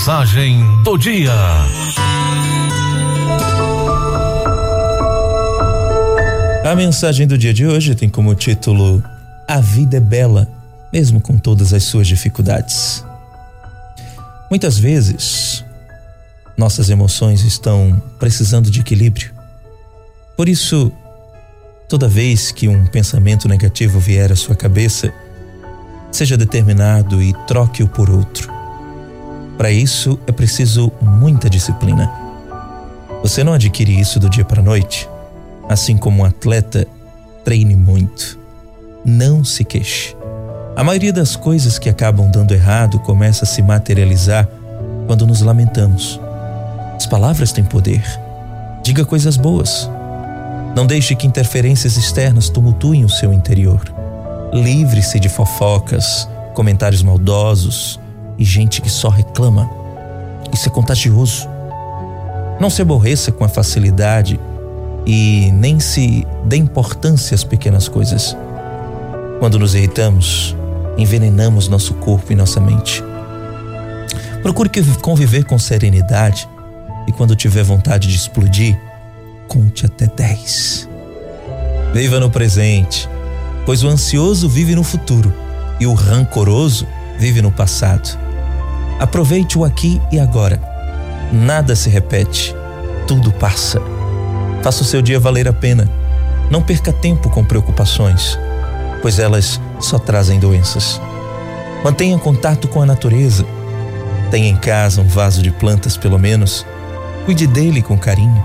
mensagem do dia. A mensagem do dia de hoje tem como título A vida é bela, mesmo com todas as suas dificuldades. Muitas vezes, nossas emoções estão precisando de equilíbrio. Por isso, toda vez que um pensamento negativo vier à sua cabeça, seja determinado e troque-o por outro. Para isso é preciso muita disciplina. Você não adquire isso do dia para a noite. Assim como um atleta, treine muito. Não se queixe. A maioria das coisas que acabam dando errado começa a se materializar quando nos lamentamos. As palavras têm poder. Diga coisas boas. Não deixe que interferências externas tumultuem o seu interior. Livre-se de fofocas, comentários maldosos e gente que só reclama. Isso é contagioso. Não se aborreça com a facilidade e nem se dê importância às pequenas coisas. Quando nos irritamos, envenenamos nosso corpo e nossa mente. Procure conviver com serenidade e quando tiver vontade de explodir, conte até 10. Viva no presente pois o ansioso vive no futuro e o rancoroso vive no passado. Aproveite o aqui e agora. Nada se repete, tudo passa. Faça o seu dia valer a pena. Não perca tempo com preocupações, pois elas só trazem doenças. Mantenha contato com a natureza. Tenha em casa um vaso de plantas, pelo menos. Cuide dele com carinho.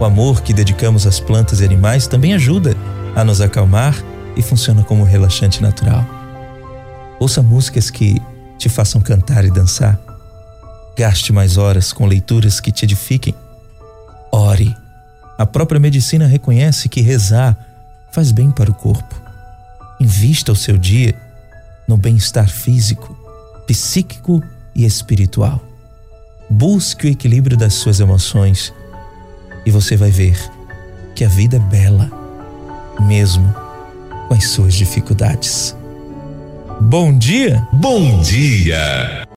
O amor que dedicamos às plantas e animais também ajuda a nos acalmar e funciona como relaxante natural. Ouça músicas que te façam cantar e dançar. Gaste mais horas com leituras que te edifiquem. Ore. A própria medicina reconhece que rezar faz bem para o corpo. Invista o seu dia no bem-estar físico, psíquico e espiritual. Busque o equilíbrio das suas emoções e você vai ver que a vida é bela, mesmo com as suas dificuldades. Bom dia! Bom dia!